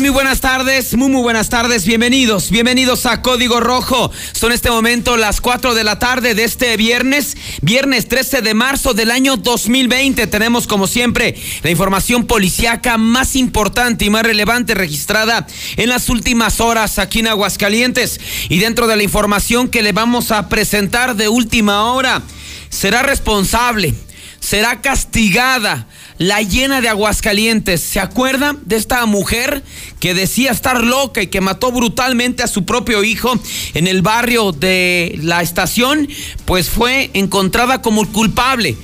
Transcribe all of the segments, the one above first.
Muy buenas tardes, muy muy buenas tardes, bienvenidos, bienvenidos a Código Rojo. Son este momento las 4 de la tarde de este viernes, viernes 13 de marzo del año 2020. Tenemos como siempre la información policiaca más importante y más relevante registrada en las últimas horas aquí en Aguascalientes. Y dentro de la información que le vamos a presentar de última hora, será responsable, será castigada la llena de Aguascalientes. ¿Se acuerda de esta mujer que decía estar loca y que mató brutalmente a su propio hijo en el barrio de la estación? Pues fue encontrada como culpable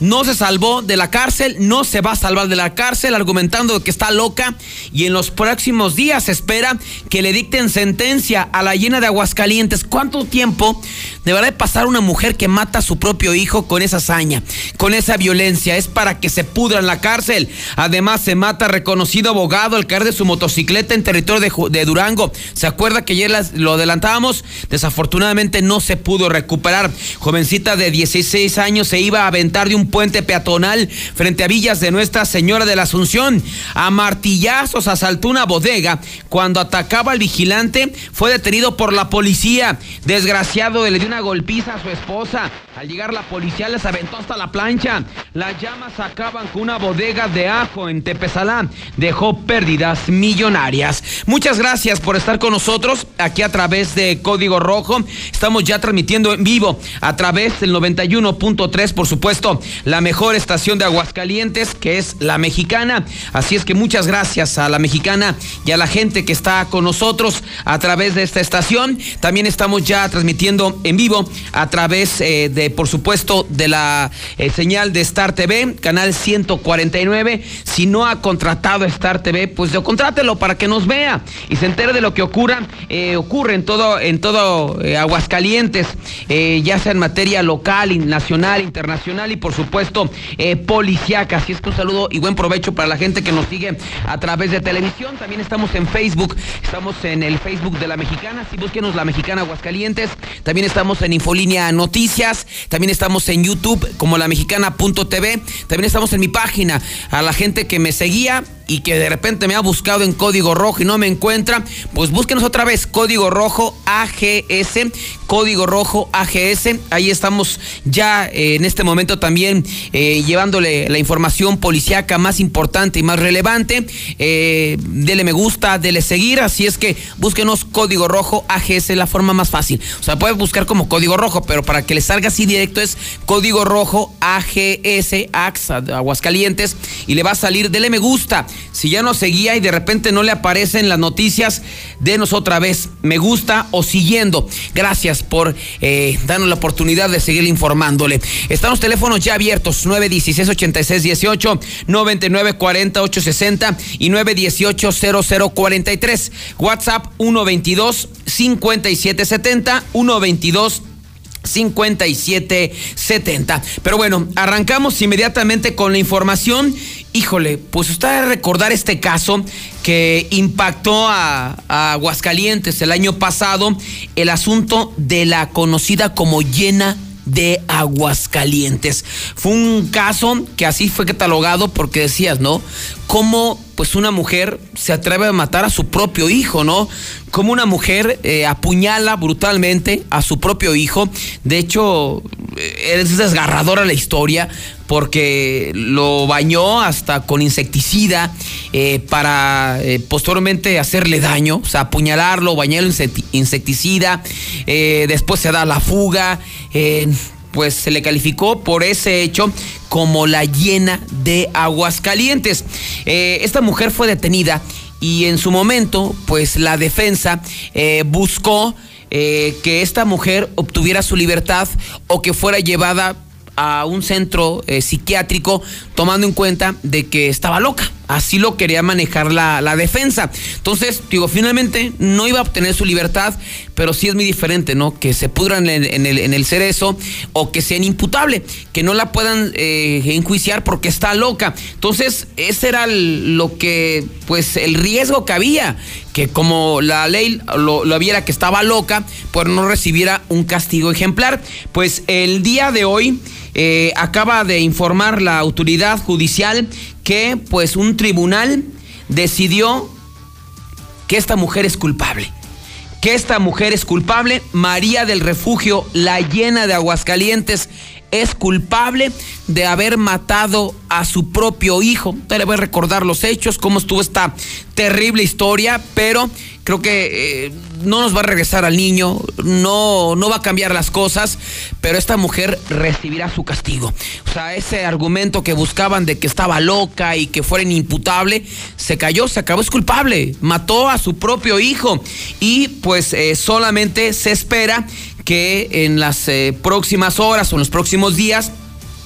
no se salvó de la cárcel, no se va a salvar de la cárcel, argumentando que está loca y en los próximos días se espera que le dicten sentencia a la llena de Aguascalientes. ¿Cuánto tiempo deberá de pasar una mujer que mata a su propio hijo con esa hazaña, con esa violencia? Es para que se pudra en la cárcel. Además, se mata reconocido abogado al caer de su motocicleta en territorio de, Durango. ¿Se acuerda que ayer lo adelantábamos? Desafortunadamente no se pudo recuperar. Jovencita de 16 años se iba a aventar de un puente peatonal frente a Villas de Nuestra Señora de la Asunción. A martillazos asaltó una bodega. Cuando atacaba al vigilante, fue detenido por la policía. Desgraciado, le dio una golpiza a su esposa. Al llegar la policía les aventó hasta la plancha. Las llamas acaban con una bodega de ajo en Tepezalá. Dejó pérdidas millonarias. Muchas gracias por estar con nosotros aquí a través de Código Rojo. Estamos ya transmitiendo en vivo a través del 91.3, por supuesto, la mejor estación de Aguascalientes, que es la mexicana. Así es que muchas gracias a la mexicana y a la gente que está con nosotros a través de esta estación. También estamos ya transmitiendo en vivo a través eh, de, por supuesto, de la eh, señal de Star TV, canal 149. Si no ha contratado Star TV, pues contrátelo para que nos vea y se entere de lo que ocurra, eh, ocurre en todo, en todo Aguascalientes, ya sea en materia local, nacional, internacional y por supuesto puesto eh, policiaca. Así es que un saludo y buen provecho para la gente que nos sigue a través de televisión. También estamos en Facebook, estamos en el Facebook de la Mexicana. Si búsquenos la Mexicana Aguascalientes. También estamos en Infolínea Noticias. También estamos en YouTube como la mexicana.tv. También estamos en mi página. A la gente que me seguía y que de repente me ha buscado en código rojo y no me encuentra, pues búsquenos otra vez, código rojo AGS, código rojo AGS. Ahí estamos ya eh, en este momento también eh, llevándole la información policiaca más importante y más relevante. Eh, dele me gusta, dele seguir, así es que búsquenos código rojo AGS, la forma más fácil. O sea, puede buscar como código rojo, pero para que le salga así directo es código rojo AGS, AXA, Aguascalientes, y le va a salir, dele me gusta. Si ya nos seguía y de repente no le aparecen las noticias, denos otra vez me gusta o siguiendo. Gracias por eh, darnos la oportunidad de seguir informándole. Están los teléfonos ya abiertos: 916 86 18, 99 40 860 y 918 0043. WhatsApp 122 5770 122 5770. Pero bueno, arrancamos inmediatamente con la información. Híjole, pues usted debe recordar este caso que impactó a, a, Aguascalientes el año pasado, el asunto de la conocida como llena de Aguascalientes. Fue un caso que así fue catalogado porque decías, ¿no? Cómo pues una mujer se atreve a matar a su propio hijo, ¿no? Como una mujer eh, apuñala brutalmente a su propio hijo. De hecho, eh, es desgarradora la historia porque lo bañó hasta con insecticida eh, para posteriormente hacerle daño, o sea, apuñalarlo, bañarlo insecticida, después se da la fuga, pues se le calificó por ese hecho como la llena de aguas calientes. esta mujer fue detenida y en su momento, pues la defensa eh, buscó eh, que esta mujer obtuviera su libertad o que fuera llevada a un centro eh, psiquiátrico tomando en cuenta de que estaba loca. Así lo quería manejar la, defensa. Entonces, digo, finalmente no iba a obtener su libertad, pero sí es muy diferente, ¿no? Que se pudran en, el, en el, cerezo o que sean imputable, que no la puedan eh, enjuiciar porque está loca. Entonces, ese era lo que, pues, el riesgo que había, que como la ley lo, lo viera que estaba loca, pues no recibiera un castigo ejemplar. Pues el día de hoy eh, acaba de informar la autoridad judicial que, pues, un tribunal decidió que esta mujer es culpable. Que esta mujer es culpable. María del Refugio, la llena de Aguascalientes, es culpable de haber matado a su propio hijo. Te le voy a recordar los hechos, cómo estuvo esta terrible historia, pero creo que eh, no nos va a regresar al niño, no, no va a cambiar las cosas, pero esta mujer recibirá su castigo. O sea, ese argumento que buscaban de que estaba loca y que fuera inimputable, se cayó, se acabó, es culpable, mató a su propio hijo y pues eh, solamente se espera que en las eh, próximas horas o en los próximos días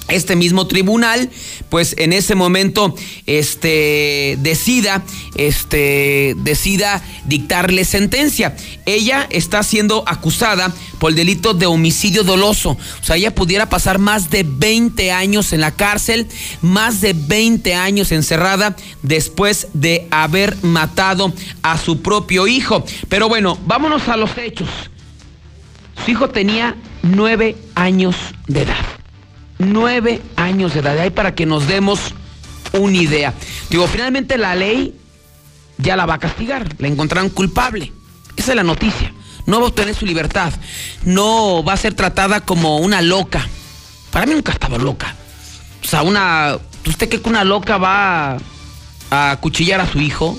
este mismo tribunal, pues en ese momento, este, decida, este, decida dictarle sentencia. Ella está siendo acusada por el delito de homicidio doloso. O sea, ella pudiera pasar más de 20 años en la cárcel, más de 20 años encerrada después de haber matado a su propio hijo. Pero bueno, vámonos a los hechos. Su hijo tenía nueve años de edad nueve años de edad. Ahí para que nos demos una idea. Digo, finalmente la ley ya la va a castigar. La encontrarán culpable. Esa es la noticia. No va a obtener su libertad. No va a ser tratada como una loca. Para mí nunca estaba loca. O sea, una. ¿Usted cree que una loca va a cuchillar a su hijo?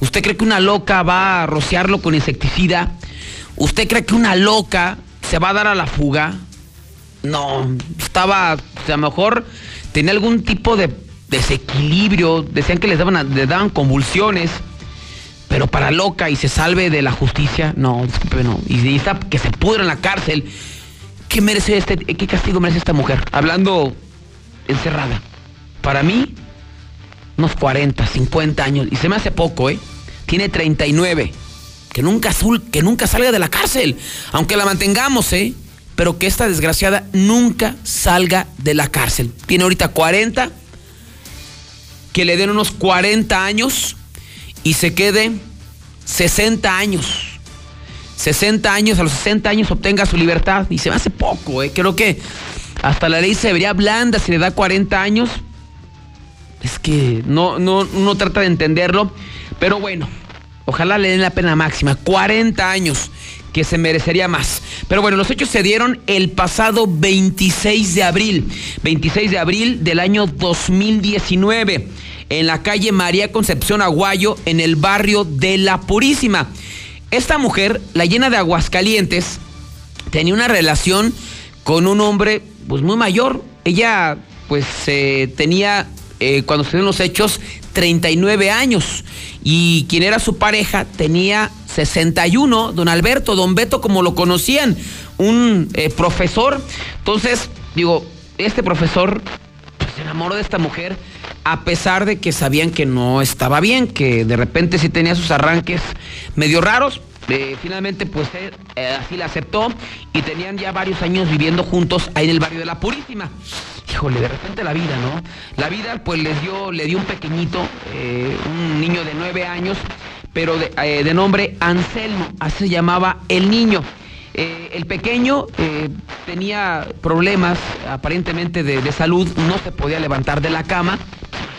¿Usted cree que una loca va a rociarlo con insecticida? ¿Usted cree que una loca se va a dar a la fuga? No, estaba, a lo mejor tenía algún tipo de desequilibrio, decían que les daban, le daban convulsiones, pero para loca y se salve de la justicia, no, disculpe, no. Y, está que se pudra en la cárcel. ¿Qué merece este, qué castigo merece esta mujer? Hablando encerrada. Para mí, unos 40, 50 años, y se me hace poco, ¿eh? Tiene 39. Que nunca, que nunca salga de la cárcel, aunque la mantengamos, ¿eh? pero que esta desgraciada nunca salga de la cárcel. Tiene ahorita 40, que le den unos 40 años y se quede 60 años. 60 años, a los 60 años obtenga su libertad. Y se me hace poco, ¿eh? creo que hasta la ley se vería blanda si le da 40 años. Es que no, no, uno trata de entenderlo, pero bueno, ojalá le den la pena máxima. 40 años que se merecería más. Pero bueno, los hechos se dieron el pasado 26 de abril, 26 de abril del año 2019, en la calle María Concepción Aguayo, en el barrio de La Purísima. Esta mujer, la llena de Aguascalientes, tenía una relación con un hombre pues muy mayor. Ella pues eh, tenía, eh, cuando se dieron los hechos, 39 años. Y quien era su pareja tenía 61, don Alberto, don Beto, como lo conocían, un eh, profesor. Entonces, digo, este profesor pues, se enamoró de esta mujer a pesar de que sabían que no estaba bien, que de repente sí tenía sus arranques medio raros. Eh, finalmente, pues eh, así la aceptó y tenían ya varios años viviendo juntos ahí en el barrio de La Purísima. Híjole, de repente la vida, ¿no? La vida, pues les dio, le dio un pequeñito, un niño de nueve años, pero eh, de, nombre Anselmo, así se llamaba el niño. Eh, el pequeño eh, tenía problemas aparentemente de, salud, no se podía levantar de la cama.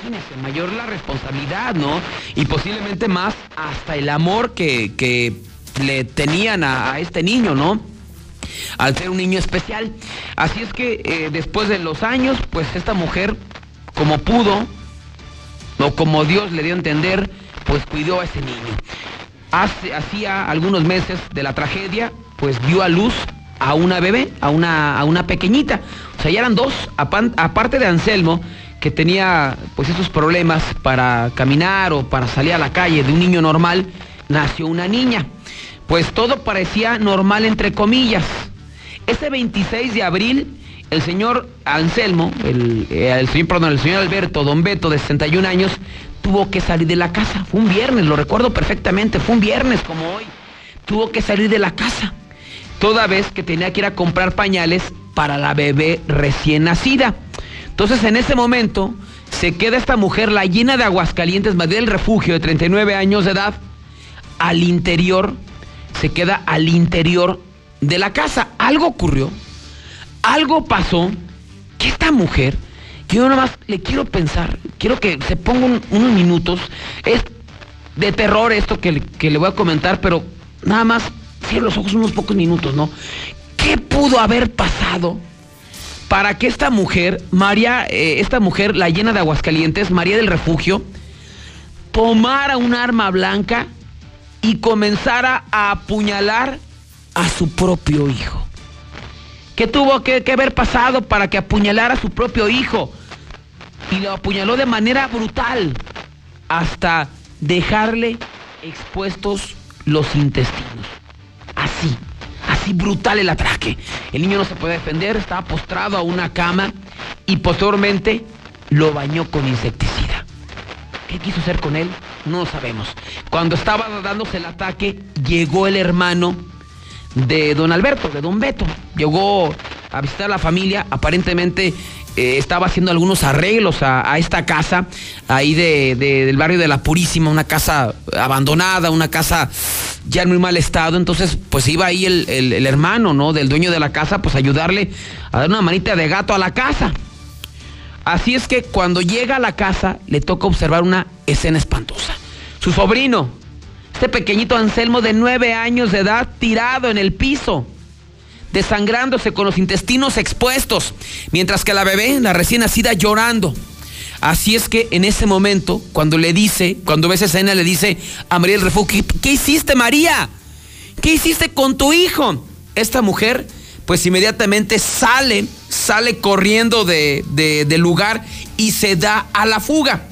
Imagínense, mayor la responsabilidad, ¿no? Y posiblemente más hasta el amor que, le tenían a, este niño, ¿no? Al ser un niño especial. Así es que después de los años, pues esta mujer, como pudo, o como Dios le dio a entender, pues cuidó a ese niño. Hace, hacía algunos meses de la tragedia, pues dio a luz a una bebé, a una, a una pequeñita. O sea, ya eran dos, aparte de Anselmo, que tenía pues esos problemas para caminar o para salir a la calle de un niño normal, nació una niña. Pues todo parecía normal entre comillas. Ese 26 de abril, el señor Anselmo, el, eh, señor, Alberto, don Beto, de 61 años, tuvo que salir de la casa. Fue un viernes, lo recuerdo perfectamente, fue un viernes como hoy. Tuvo que salir de la casa. Toda vez que tenía que ir a comprar pañales para la bebé recién nacida. Entonces en ese momento se queda esta mujer, la llena de Aguascalientes, Madrid del Refugio, de 39 años de edad, al interior, se queda al interior de la casa. Algo ocurrió, algo pasó, que esta mujer yo nada más le quiero pensar, quiero que se pongan unos minutos. Es de terror esto que, que le voy a comentar, pero nada más cierro los ojos unos pocos minutos, ¿no? ¿Qué pudo haber pasado para que esta mujer, María, eh, esta mujer, la llena de Aguascalientes, María del Refugio, tomara un arma blanca y comenzara a apuñalar a su propio hijo? ¿Qué tuvo que, haber pasado para que apuñalara a su propio hijo? Y lo apuñaló de manera brutal hasta dejarle expuestos los intestinos. Así, así brutal el atraque. El niño no se puede defender, estaba postrado a una cama y posteriormente lo bañó con insecticida. ¿Qué quiso hacer con él? No sabemos. Cuando estaba dándose el ataque, llegó el hermano de don Alberto, de don Beto. Llegó a visitar a la familia, aparentemente eh, estaba haciendo algunos arreglos a, esta casa, ahí de, del barrio de La Purísima, una casa abandonada, una casa ya en muy mal estado. Entonces, pues iba ahí el, el, hermano, ¿no? Del dueño de la casa, pues ayudarle a dar una manita de gato a la casa. Así es que cuando llega a la casa, le toca observar una escena espantosa. Su sobrino, este pequeñito Anselmo de nueve años de edad, tirado en el piso desangrándose con los intestinos expuestos, mientras que la bebé, la recién nacida, llorando. Así es que en ese momento, cuando le dice, cuando ve esa escena, le dice a María del Refugio, ¿qué, hiciste María? ¿Qué hiciste con tu hijo? Esta mujer, pues inmediatamente sale, sale corriendo de, del lugar y se da a la fuga.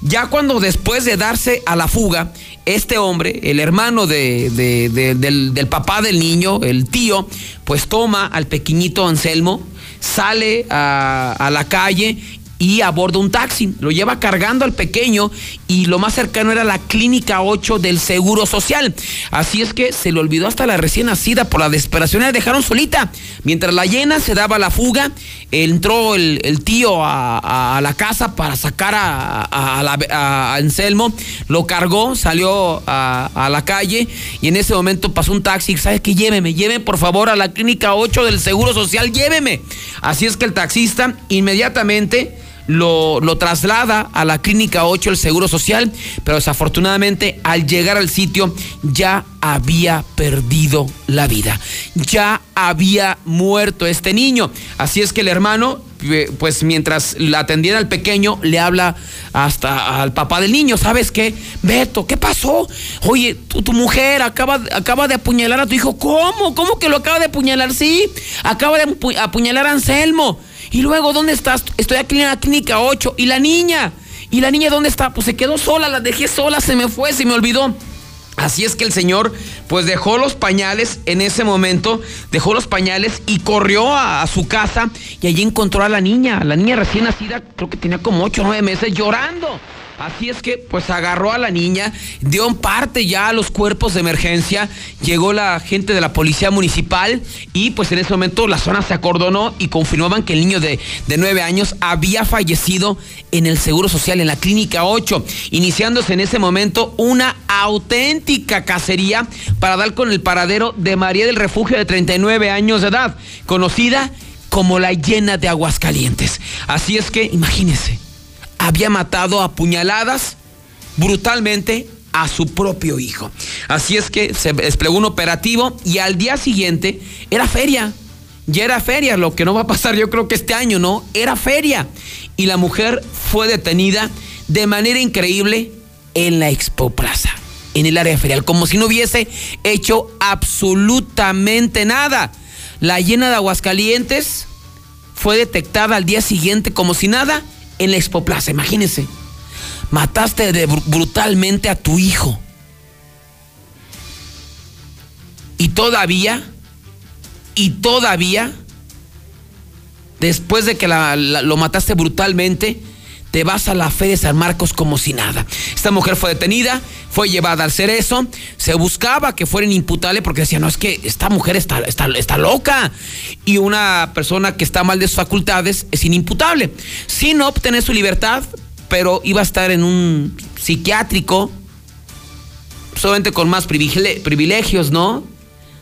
Ya cuando después de darse a la fuga, este hombre, el hermano de, del, del, papá del niño, el tío, pues toma al pequeñito Anselmo, sale a, a la calle y aborda un taxi. Lo lleva cargando al pequeño y lo más cercano era la clínica 8 del Seguro Social. Así es que se le olvidó hasta la recién nacida por la desesperación la dejaron solita. Mientras la llena se daba la fuga, entró el, tío a, la casa para sacar a, Anselmo, lo cargó, salió a, la calle y en ese momento pasó un taxi. ¿Sabes qué? Lléveme, lléveme por favor a la clínica 8 del Seguro Social, lléveme. Así es que el taxista inmediatamente lo, traslada a la clínica 8 el Seguro Social, pero desafortunadamente al llegar al sitio ya había perdido la vida, ya había muerto este niño. Así es que el hermano, eh, pues mientras la atendían al pequeño, le habla hasta al papá del niño, ¿sabes qué? Beto, ¿qué pasó? Oye, tu, tu mujer acaba, acaba de apuñalar a tu hijo. ¿Cómo? ¿Cómo que lo acaba de apuñalar? Sí, acaba de apuñalar a Anselmo. Y luego, ¿dónde estás? Estoy aquí en la clínica 8. ¿Y la niña? ¿Y la niña dónde está? Pues se quedó sola, la dejé sola, se me fue, se me olvidó. Así es que el señor pues dejó los pañales en ese momento, dejó los pañales y corrió a, su casa y allí encontró a la niña, la niña recién nacida, creo que tenía como 8 o 9 meses llorando. Así es que pues agarró a la niña, dio en parte ya a los cuerpos de emergencia, llegó la gente de la policía municipal y pues en ese momento la zona se acordonó y confirmaban que el niño de, de 9 años había fallecido en el Seguro Social, en la Clínica 8, iniciándose en ese momento una auténtica cacería para dar con el paradero de María del Refugio de 39 años de edad, conocida como la llena de Aguascalientes. Así es que imagínense había matado a puñaladas brutalmente a su propio hijo. Así es que se desplegó un operativo y al día siguiente era feria. Ya era feria, lo que no va a pasar yo creo que este año, ¿no? Era feria. Y la mujer fue detenida de manera increíble en la Expo Plaza, en el área ferial, como si no hubiese hecho absolutamente nada. La llena de Aguascalientes fue detectada al día siguiente como si nada en la Expoplaza, imagínense. Mataste brutalmente a tu hijo. Y todavía, y todavía, después de que lo mataste brutalmente, te vas a la fe de San Marcos como si nada. Esta mujer fue detenida, fue llevada al cerezo, se buscaba que fuera inimputable porque decía, no, es que esta mujer está, está, está loca. Y una persona que está mal de sus facultades es inimputable. Sin obtener su libertad, pero iba a estar en un psiquiátrico, solamente con más privilegios, ¿no?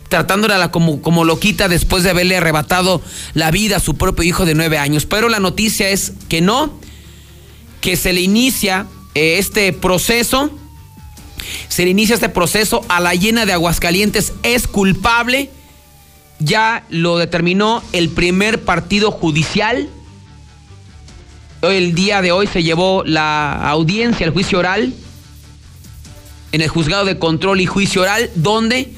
tratándola como, como loquita después de haberle arrebatado la vida a su propio hijo de nueve años. Pero la noticia es que no, que se le inicia eh, este proceso se le inicia este proceso a la llena de Aguascalientes es culpable. Ya lo determinó el primer partido judicial. El día de hoy se llevó la audiencia, el juicio oral, en el juzgado de control y juicio oral, donde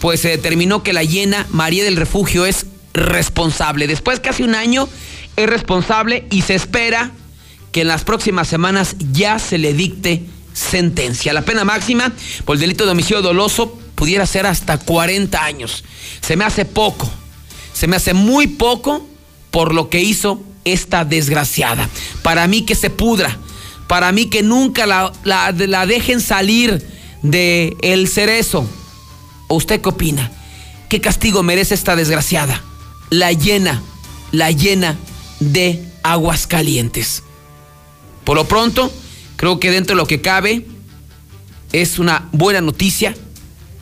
pues se determinó que la llena María del Refugio es responsable. Después casi un año es responsable y se espera que en las próximas semanas ya se le dicte sentencia. La pena máxima por el delito de homicidio doloso pudiera ser hasta 40 años. Se me hace poco, se me hace muy poco por lo que hizo esta desgraciada. Para mí que se pudra, para mí que nunca la, dejen salir de el cerezo ¿Usted qué opina? ¿Qué castigo merece esta desgraciada? La llena, la llena de aguas calientes. Por lo pronto, creo que dentro de lo que cabe es una buena noticia.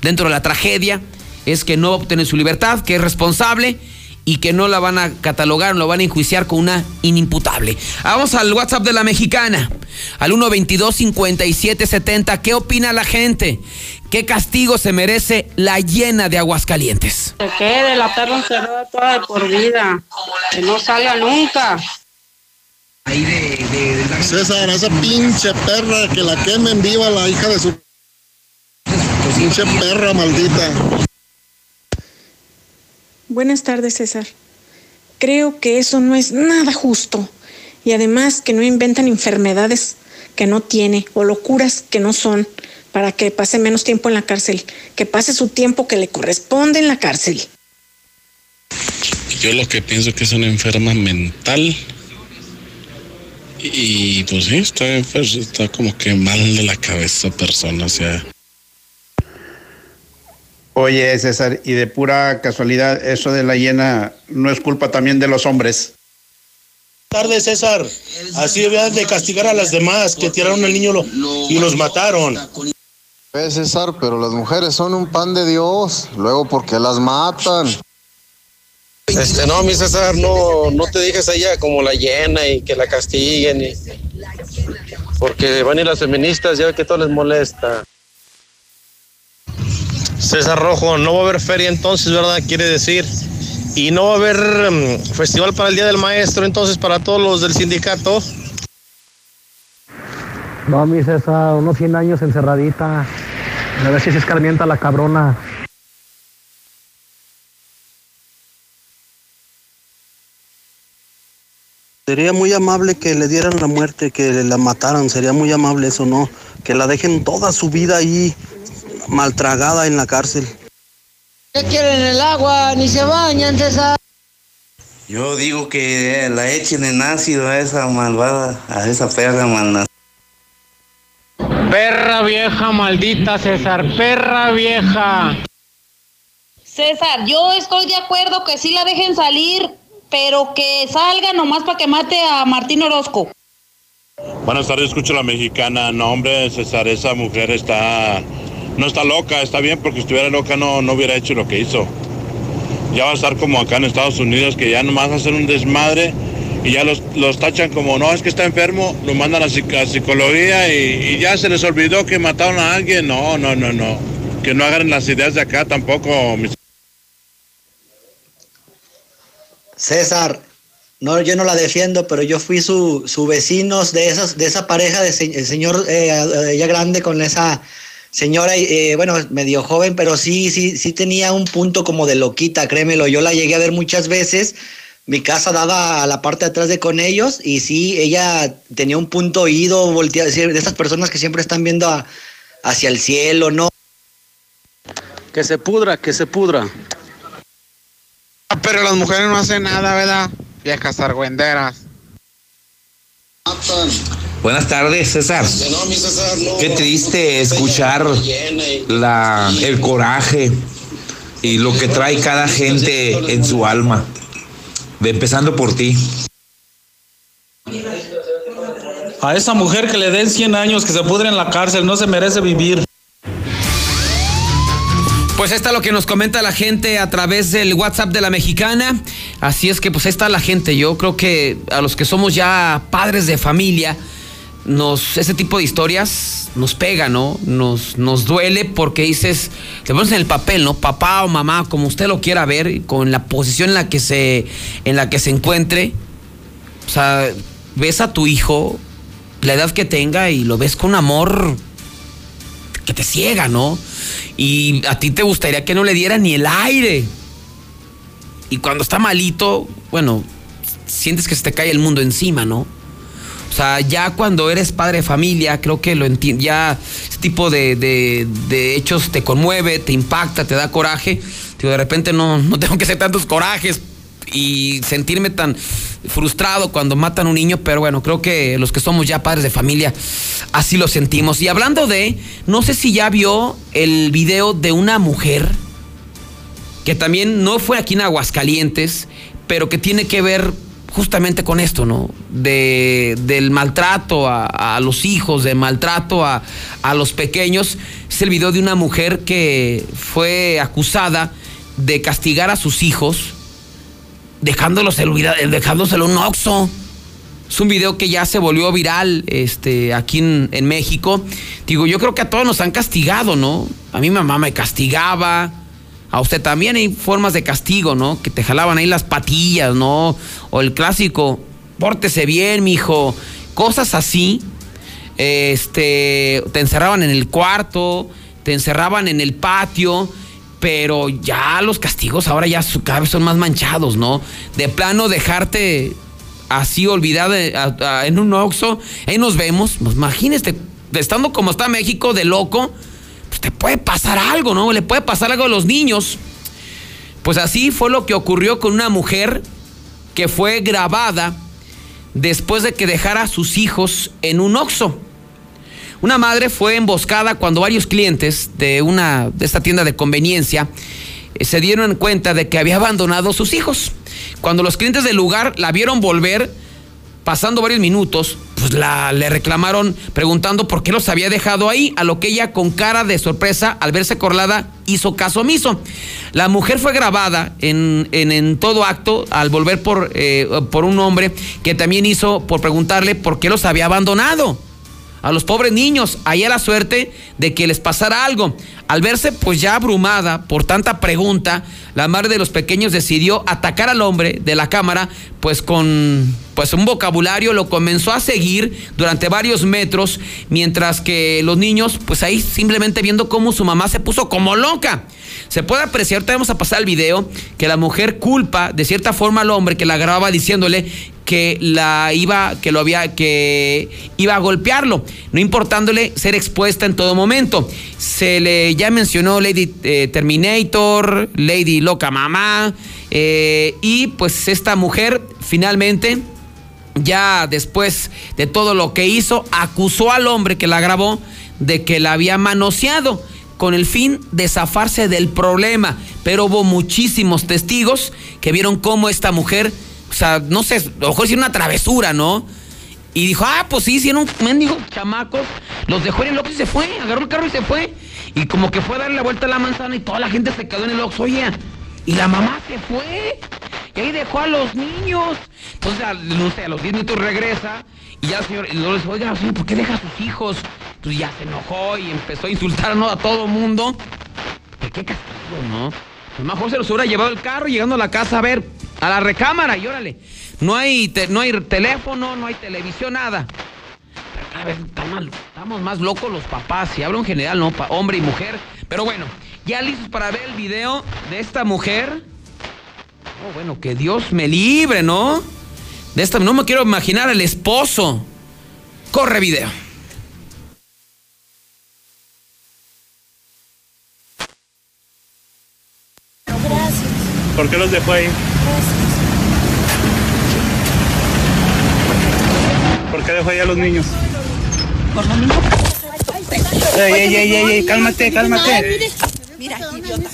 Dentro de la tragedia es que no va a obtener su libertad, que es responsable y que no la van a catalogar, no la van a enjuiciar con una inimputable. Vamos al WhatsApp de la mexicana, al 122-5770. ¿Qué opina la gente? ¿Qué castigo se merece la llena de Aguascalientes? Que quede la perra encerrada toda por vida, que no salga nunca. César, esa pinche perra que la quemen viva la hija de su pinche perra maldita. Buenas tardes, César. Creo que eso no es nada justo. Y además que no inventan enfermedades que no tiene o locuras que no son para que pase menos tiempo en la cárcel, que pase su tiempo que le corresponde en la cárcel. Yo lo que pienso que es una enferma mental y pues sí, está, pues, está como que mal de la cabeza persona, o sea. Oye, César, y de pura casualidad, eso de la hiena no es culpa también de los hombres tarde, César. Así debían de castigar a las demás que tiraron al niño y los mataron. Pues César, pero las mujeres son un pan de Dios. Luego, ¿por qué las matan? Este, no, mi César, no, no te dejes a ella como la llena y que la castiguen. porque van ir las feministas, ya que todo les molesta. César Rojo, no va a haber feria entonces, ¿verdad? Quiere decir. Y no va a haber mm, festival para el Día del Maestro entonces para todos los del sindicato. No, mi César, unos 100 años encerradita. A ver si se escarmienta la cabrona. Sería muy amable que le dieran la muerte, que la mataran, sería muy amable eso, ¿no? Que la dejen toda su vida ahí maltragada en la cárcel. ¿Qué quieren el agua? Ni se bañan, César. Yo digo que la echen en ácido a esa malvada, a esa perra maldita. Perra vieja maldita, César, perra vieja. César, yo estoy de acuerdo que sí la dejen salir, pero que salga nomás para que mate a Martín Orozco. Buenas tardes, escucho la mexicana. No, hombre, César, esa mujer está. No está loca, está bien, porque si estuviera loca no, no hubiera hecho lo que hizo. Ya va a estar como acá en Estados Unidos, que ya nomás hacen un desmadre y ya los, los tachan como, no, es que está enfermo, lo mandan a, psicología y, ya se les olvidó que mataron a alguien. No, no, no, no. Que no hagan las ideas de acá tampoco. César, no, yo no la defiendo, pero yo fui su, su vecino de, esas, de esa pareja de señor eh, ya grande con esa señora, eh, bueno, medio joven, pero sí, sí, sí tenía un punto como de loquita, créemelo. Yo la llegué a ver muchas veces mi casa daba a la parte de atrás de con ellos y sí, ella tenía un punto oído, volteado, de esas personas que siempre están viendo hacia el cielo, ¿no? Que se pudra, que se pudra. Pero las mujeres no hacen nada, ¿verdad? Viejas argüenderas. Buenas tardes, César. Qué triste escuchar la, el coraje y lo que trae cada gente en su alma empezando por ti. A esa mujer que le den 100 años, que se pudre en la cárcel, no se merece vivir. Pues está lo que nos comenta la gente a través del WhatsApp de la mexicana. Así es que pues está la gente. Yo creo que a los que somos ya padres de familia, nos, ese tipo de historias nos pega, ¿no? Nos, nos duele porque dices, te pones en el papel, ¿no? Papá o mamá, como usted lo quiera ver, con la posición en la que se, en la que se encuentre. O sea, ves a tu hijo, la edad que tenga, y lo ves con amor que te ciega, ¿no? Y a ti te gustaría que no le diera ni el aire. Y cuando está malito, bueno, sientes que se te cae el mundo encima, ¿no? O sea, ya cuando eres padre de familia, creo que lo entiendo, ya este tipo de, de- hechos te conmueve, te impacta, te da coraje. De repente no, no tengo que hacer tantos corajes y sentirme tan frustrado cuando matan a un niño, pero bueno, creo que los que somos ya padres de familia, así lo sentimos. Y hablando de, no sé si ya vio el video de una mujer que también no fue aquí en Aguascalientes, pero que tiene que ver justamente con esto, ¿no? De, del maltrato a, los hijos, del maltrato a, a los pequeños. Es el video de una mujer que fue acusada de castigar a sus hijos dejándolos el, dejándoselo un oxo. Es un video que ya se volvió viral este, aquí en, en México. Digo, yo creo que a todos nos han castigado, ¿no? A mi mamá me castigaba. A usted también hay formas de castigo, ¿no? Que te jalaban ahí las patillas, ¿no? O el clásico, pórtese bien, mijo. Cosas así. Este, te encerraban en el cuarto, te encerraban en el patio, pero ya los castigos ahora ya cada vez son más manchados, ¿no? De plano dejarte así olvidado eh, en un oxo, ahí nos vemos, pues imagínese, estando como está México de loco, pues te puede pasar algo, ¿no? Le puede pasar algo a los niños. Pues así fue lo que ocurrió con una mujer que fue grabada después de que dejara a sus hijos en un oxo. Una madre fue emboscada cuando varios clientes de una de esta tienda de conveniencia eh, se dieron cuenta de que había abandonado a sus hijos. Cuando los clientes del lugar la vieron volver, pasando varios minutos, pues la, le reclamaron preguntando por qué los había dejado ahí, a lo que ella con cara de sorpresa al verse corralada hizo caso omiso. La mujer fue grabada en, en- en todo acto al volver por, eh, por un hombre que también hizo por preguntarle por qué los había abandonado a los pobres niños. Ahí la suerte de que les pasara algo. Al verse pues ya abrumada por tanta pregunta, la madre de los pequeños decidió atacar al hombre de la cámara pues con pues un vocabulario lo comenzó a seguir durante varios metros mientras que los niños pues ahí simplemente viendo cómo su mamá se puso como loca. Se puede apreciar, te vamos a pasar el video, que la mujer culpa de cierta forma al hombre que la grababa diciéndole que la iba, que lo había, que iba a golpearlo, no importándole ser expuesta en todo momento. Se le ya mencionó Lady eh, Terminator, Lady Loca Mamá, eh, y pues esta mujer finalmente ya después de todo lo que hizo, acusó al hombre que la grabó de que la había manoseado con el fin de zafarse del problema. Pero hubo muchísimos testigos que vieron cómo esta mujer, o sea, no sé, a lo mejor hicieron una travesura, ¿no? Y dijo, ah, pues sí, hicieron mendigos chamacos, los dejó en el Oxxo y se fue, agarró el carro y se fue. Y como que fue a darle la vuelta a la manzana y toda la gente se quedó en el Oxxo, oye, y la mamá se fue. Y ahí dejó a los niños. Entonces, a- no sé, a los 10 minutos regresa y ya el señor, y luego dice, oiga, señor, ¿por qué deja a sus hijos? Entonces ya se enojó y empezó a insultar ¿no? a todo mundo. ¿De qué castigo, no? Pues mejor se los hubiera llevado el carro llegando a la casa a ver, a la recámara y órale. No hay, no hay teléfono, no hay televisión, nada. Está más- estamos más locos los papás, y hablo en general, ¿no? Hombre y mujer. Pero bueno, ya listos para ver el video de esta mujer. Oh, bueno, que Dios me libre, ¿no? De esta, no me quiero imaginar el esposo. Corre video. ¿Por qué los dejó ahí? ¿Por qué dejó ahí a los niños? Por lo mismo. Ey, ey, ey, ey, ey, cálmate, cálmate. Mira, idiota.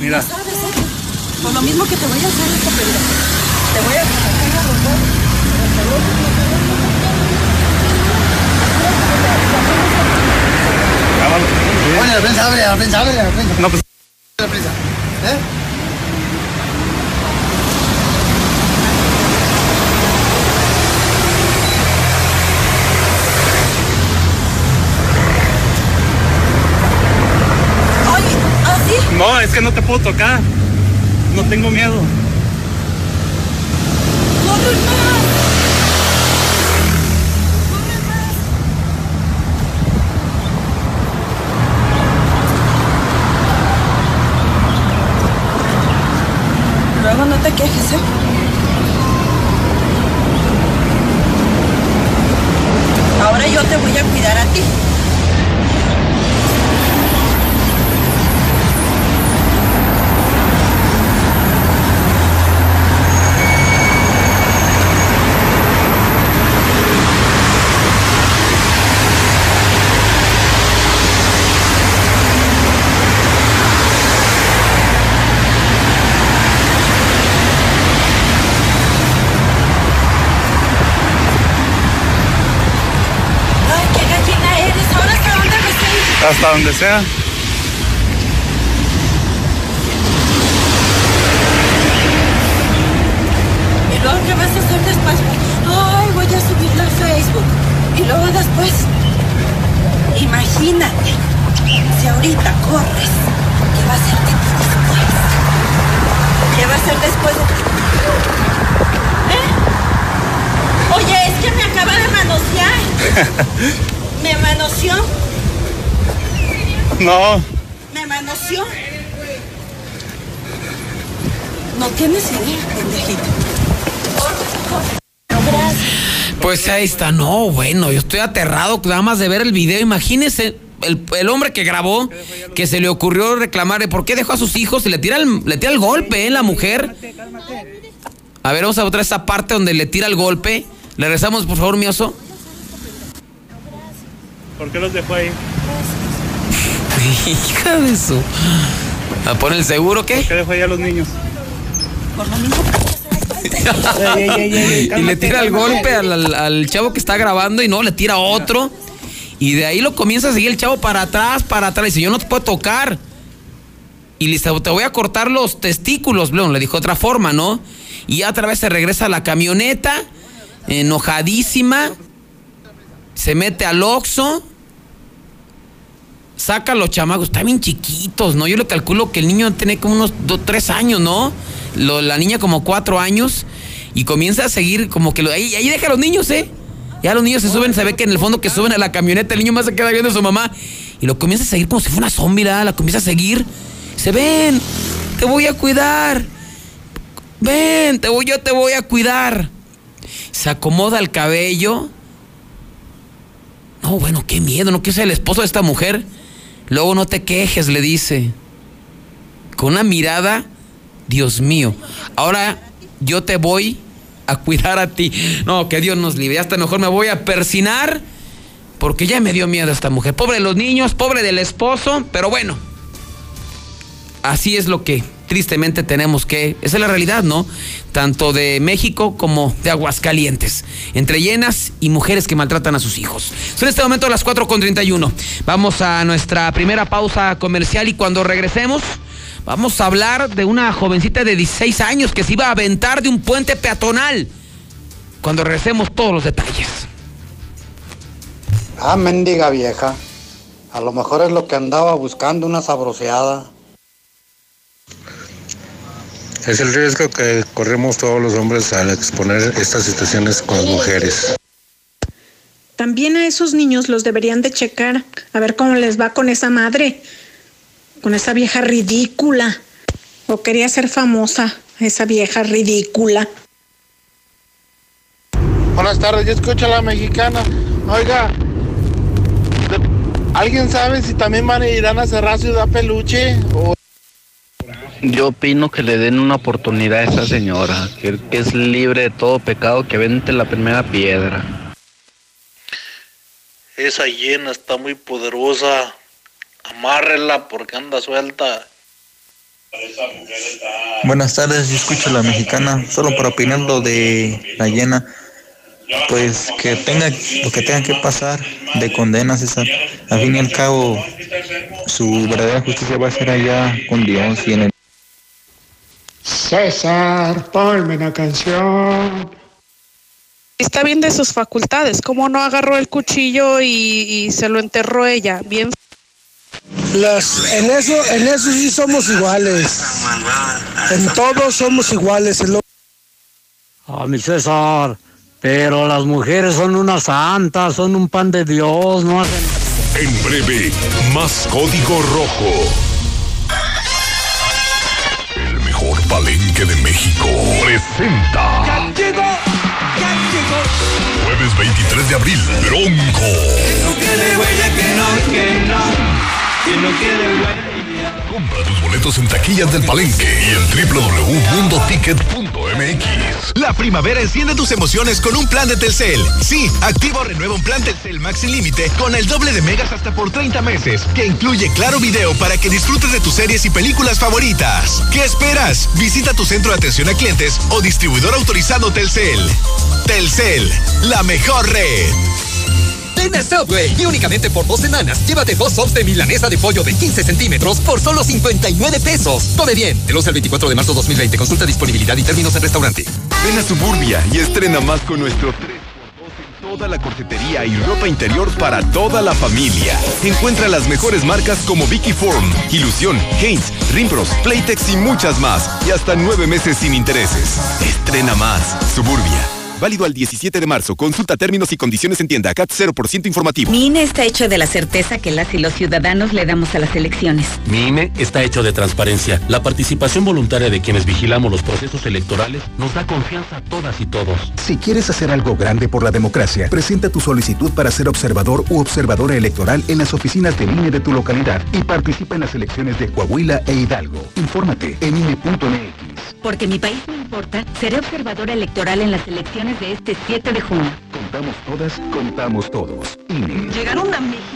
Mira. Por lo mismo que te voy a hacer esto, pero te voy a Bueno, la prensa abre, la prensa abre, la prensa. No, pues. La prensa. ¿Eh? Que no te puedo tocar. No tengo miedo. Luego no te quejes, ¿eh? Ahora yo te voy a cuidar a ti. Ay, qué gallina eres. Ahora hasta dónde me sé. Hasta donde sea. ¿Y luego qué vas a hacer después? Ay, voy a subirlo a Facebook. Y luego después, imagínate, si ahorita corres, ¿qué va a de ti después? ¿Qué va a hacer después de ti? ¿Eh? Oye, es que me acaba de manosear. Me manoseó, No. me manoseó. No tienes idea, pendejito. Pues ahí está, no, bueno, yo estoy aterrado nada más de ver el video. Imagínese el, el hombre que grabó, que se le ocurrió reclamarle por qué dejó a sus hijos y le tira el, le tira el golpe, ¿eh? La mujer. A ver, vamos a otra esta parte donde le tira el golpe. Le rezamos, por favor, mi oso. ¿Por qué los dejó ahí? Hija de eso. ¿A poner el seguro qué? ¿Por qué dejó ahí a los niños? Por lo mismo. y le tira el golpe al, al- al chavo que está grabando y no, le tira otro. Y de ahí lo comienza a seguir el chavo para atrás, para atrás. Y dice, yo no te puedo tocar. Y le dice, te voy a cortar los testículos, León. Le dijo otra forma, ¿no? Y ya otra vez se regresa a la camioneta, enojadísima. Se mete al Oxxo. Saca a los chamacos, están bien chiquitos, ¿no? Yo le calculo que el niño tiene como unos dos, tres años, ¿no? La niña como cuatro años. Y comienza a seguir como que lo, ahí, deja a los niños, ¿eh? Ya los niños se suben, se ve que en el fondo que suben a la camioneta, el niño más se queda viendo a su mamá. Y lo comienza a seguir como si fuera una zombie, ¿verdad? La comienza a seguir. Se ven, te voy a cuidar. Ven, te voy, yo te voy a cuidar. Se acomoda el cabello. No, bueno, qué miedo, no quiero ser el esposo de esta mujer. Luego no te quejes, le dice. Con una mirada, Dios mío. Ahora yo te voy a cuidar a ti. No, que Dios nos libre. Hasta mejor me voy a persinar. Porque ya me dio miedo esta mujer. Pobre de los niños, pobre del esposo. Pero bueno. Así es lo que tristemente tenemos que. Esa es la realidad, ¿no? Tanto de México como de Aguascalientes. Entre llenas y mujeres que maltratan a sus hijos. Son en este momento las 4.31. Vamos a nuestra primera pausa comercial y cuando regresemos. Vamos a hablar de una jovencita de 16 años que se iba a aventar de un puente peatonal. Cuando regresemos todos los detalles. Ah, mendiga vieja. A lo mejor es lo que andaba buscando, una sabroseada. Es el riesgo que corremos todos los hombres al exponer estas situaciones con las mujeres. También a esos niños los deberían de checar, a ver cómo les va con esa madre, con esa vieja ridícula. O quería ser famosa, esa vieja ridícula. Buenas tardes, yo escucho a la mexicana. Oiga, ¿alguien sabe si también van a irán a cerrar Ciudad Peluche? O Yo opino que le den una oportunidad a esa señora, que, que es libre de todo pecado, que vente la primera piedra. Esa hiena está muy poderosa. Amárrela porque anda suelta. Buenas tardes, yo escucho a la mexicana, solo para opinar lo de la llena, pues que tenga lo que tenga que pasar de condena, César. Al fin y al cabo, su verdadera justicia va a ser allá con Dios y en el... César, ponme una canción. Está bien de sus facultades, ¿cómo no agarró el cuchillo y, y se lo enterró ella? Bien. Las, en eso, en eso sí somos iguales. En todo somos iguales. es lo- A mi César, pero las mujeres son unas santas, son un pan de Dios, no hacen... En breve, más código rojo. Palenque de México presenta. ¡Ya llegó! ¡Ya llegó! Jueves 23 de abril, Bronco. No quede huella, que no, que no, que no quede huella. Compra tus boletos en taquillas del Palenque y en La primavera enciende tus emociones con un plan de Telcel. Sí, Activo renueva un plan Telcel Max límite con el doble de megas hasta por 30 meses, que incluye claro video para que disfrutes de tus series y películas favoritas. ¿Qué esperas? Visita tu centro de atención a clientes o distribuidor autorizado Telcel. Telcel, la mejor red. Subway y únicamente por dos semanas llévate dos sops de milanesa de pollo de 15 centímetros por solo 59 pesos. Come bien. Del 11 al 24 de marzo 2020. Consulta disponibilidad y términos en restaurante. Ven a Suburbia y estrena más con nuestro 3x2 en toda la corsetería y ropa interior para toda la familia. Encuentra las mejores marcas como Vicky Form, Ilusión, Haynes, Rimpros, Playtex y muchas más. Y hasta nueve meses sin intereses. Estrena más. Suburbia. Válido al 17 de marzo. Consulta términos y condiciones en tienda. CAT 0% informativo. Mi INE está hecho de la certeza que las y los ciudadanos le damos a las elecciones. Mi INE está hecho de transparencia. La participación voluntaria de quienes vigilamos los procesos electorales nos da confianza a todas y todos. Si quieres hacer algo grande por la democracia, presenta tu solicitud para ser observador u observadora electoral en las oficinas del INE de tu localidad y participa en las elecciones de Coahuila e Hidalgo. Infórmate en INE.mx. Porque mi país me importa, seré observadora electoral en las elecciones de este 7 de junio. Contamos todas, contamos todos. INE. Llegaron a México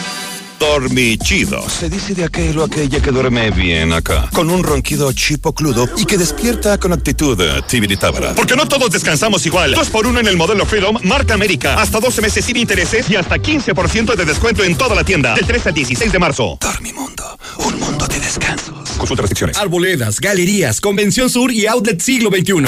Dormichido. Se dice de aquel o aquella que duerme bien acá. Con un ronquido chipocludo y que despierta con actitud tibiritábara. Porque no todos descansamos igual. Dos por uno en el modelo Freedom, marca América. Hasta 12 meses sin intereses y hasta 15% de descuento en toda la tienda. Del 13 al 16 de marzo. Dormimundo, un mundo de descansos. Consulta restricciones. Arboledas, galerías, Convención Sur y Outlet Siglo XXI.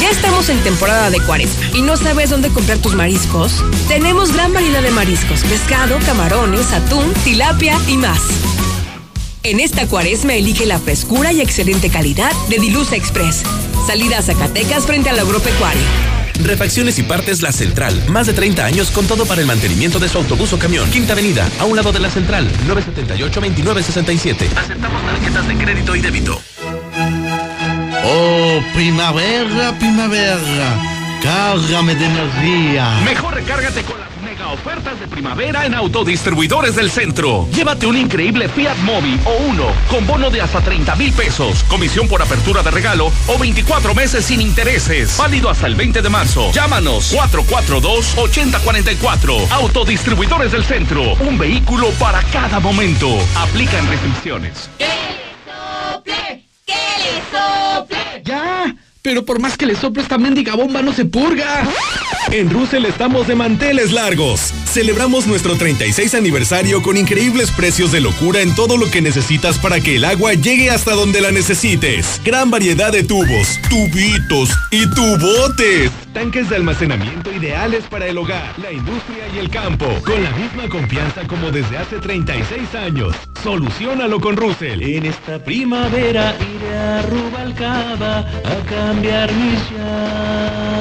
Ya estamos en temporada de cuaresma y no sabes dónde comprar tus mariscos. Tenemos gran variedad de mariscos, pescado, camarones, atún, tilapia y más. En esta cuaresma elige la frescura y excelente calidad de Dilusa Express. Salida a Zacatecas frente al agropecuario. Refacciones y partes La Central. Más de 30 años con todo para el mantenimiento de su autobús o camión. Quinta Avenida, a un lado de La Central. 978-2967. Aceptamos tarjetas de crédito y débito. Oh, primavera, primavera. Cárgame de energía. Mejor recárgate con las mega ofertas de primavera en Autodistribuidores del Centro. Llévate un increíble Fiat Mobi o uno con bono de hasta 30 mil pesos, comisión por apertura de regalo o 24 meses sin intereses. Válido hasta el 20 de marzo. Llámanos 442-8044. Autodistribuidores del Centro. Un vehículo para cada momento. Aplican restricciones. ¡Ya! Pero por más que le soplo esta mendiga bomba no se purga. En Russell estamos de manteles largos. Celebramos nuestro 36 aniversario con increíbles precios de locura en todo lo que necesitas para que el agua llegue hasta donde la necesites. Gran variedad de tubos, tubitos y tubotes. Tanques de almacenamiento ideales para el hogar, la industria y el campo. Con la misma confianza como desde hace 36 años. Solucionalo con Russell. En esta primavera iré a Rubalcaba a cambiar mis llantas.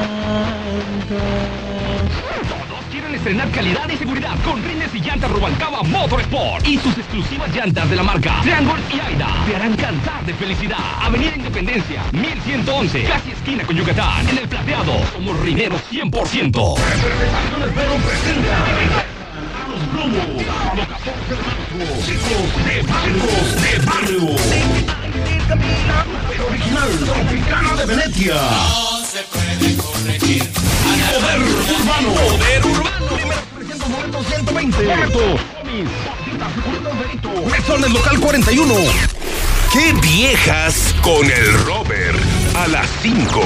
Estrenar calidad y seguridad con rines y llantas Rubalcaba Motorsport y sus exclusivas llantas de la marca Triangle y Aida te harán cantar de felicidad. Avenida Independencia, 1111, casi esquina con Yucatán. En el plateado, somos rineros 100%. Representando presenta a los globos, sábado 14 de marzo, chicos de de. Original Tropicana de Venecia. Se puede corregir. Poder urbano. Poder urbano. Primero 300 120. Boleto. Comis. Gorditas, figuritas Benito. Restaurantes local 41. ¡Qué viejas con el Robert! A las 5.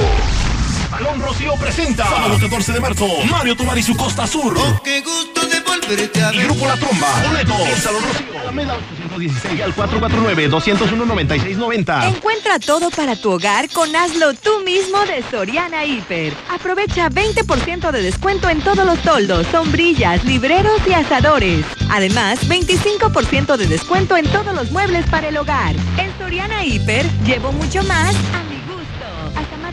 Salón Rocío presenta. Sábado 14 de marzo. Mario Tomar y su Costa Sur. Qué gusto de volverte a Y Grupo La Tromba. Boletos. En Salón Rocío. Alameda 816 al 449-201-9690. Encuentra todo para tu hogar con Hazlo tú mismo de Soriana Hiper. Aprovecha 20% de descuento en todos los toldos, sombrillas, libreros y asadores. Además, 25% de descuento en todos los muebles para el hogar. En Soriana Hiper, llevo mucho más a mi.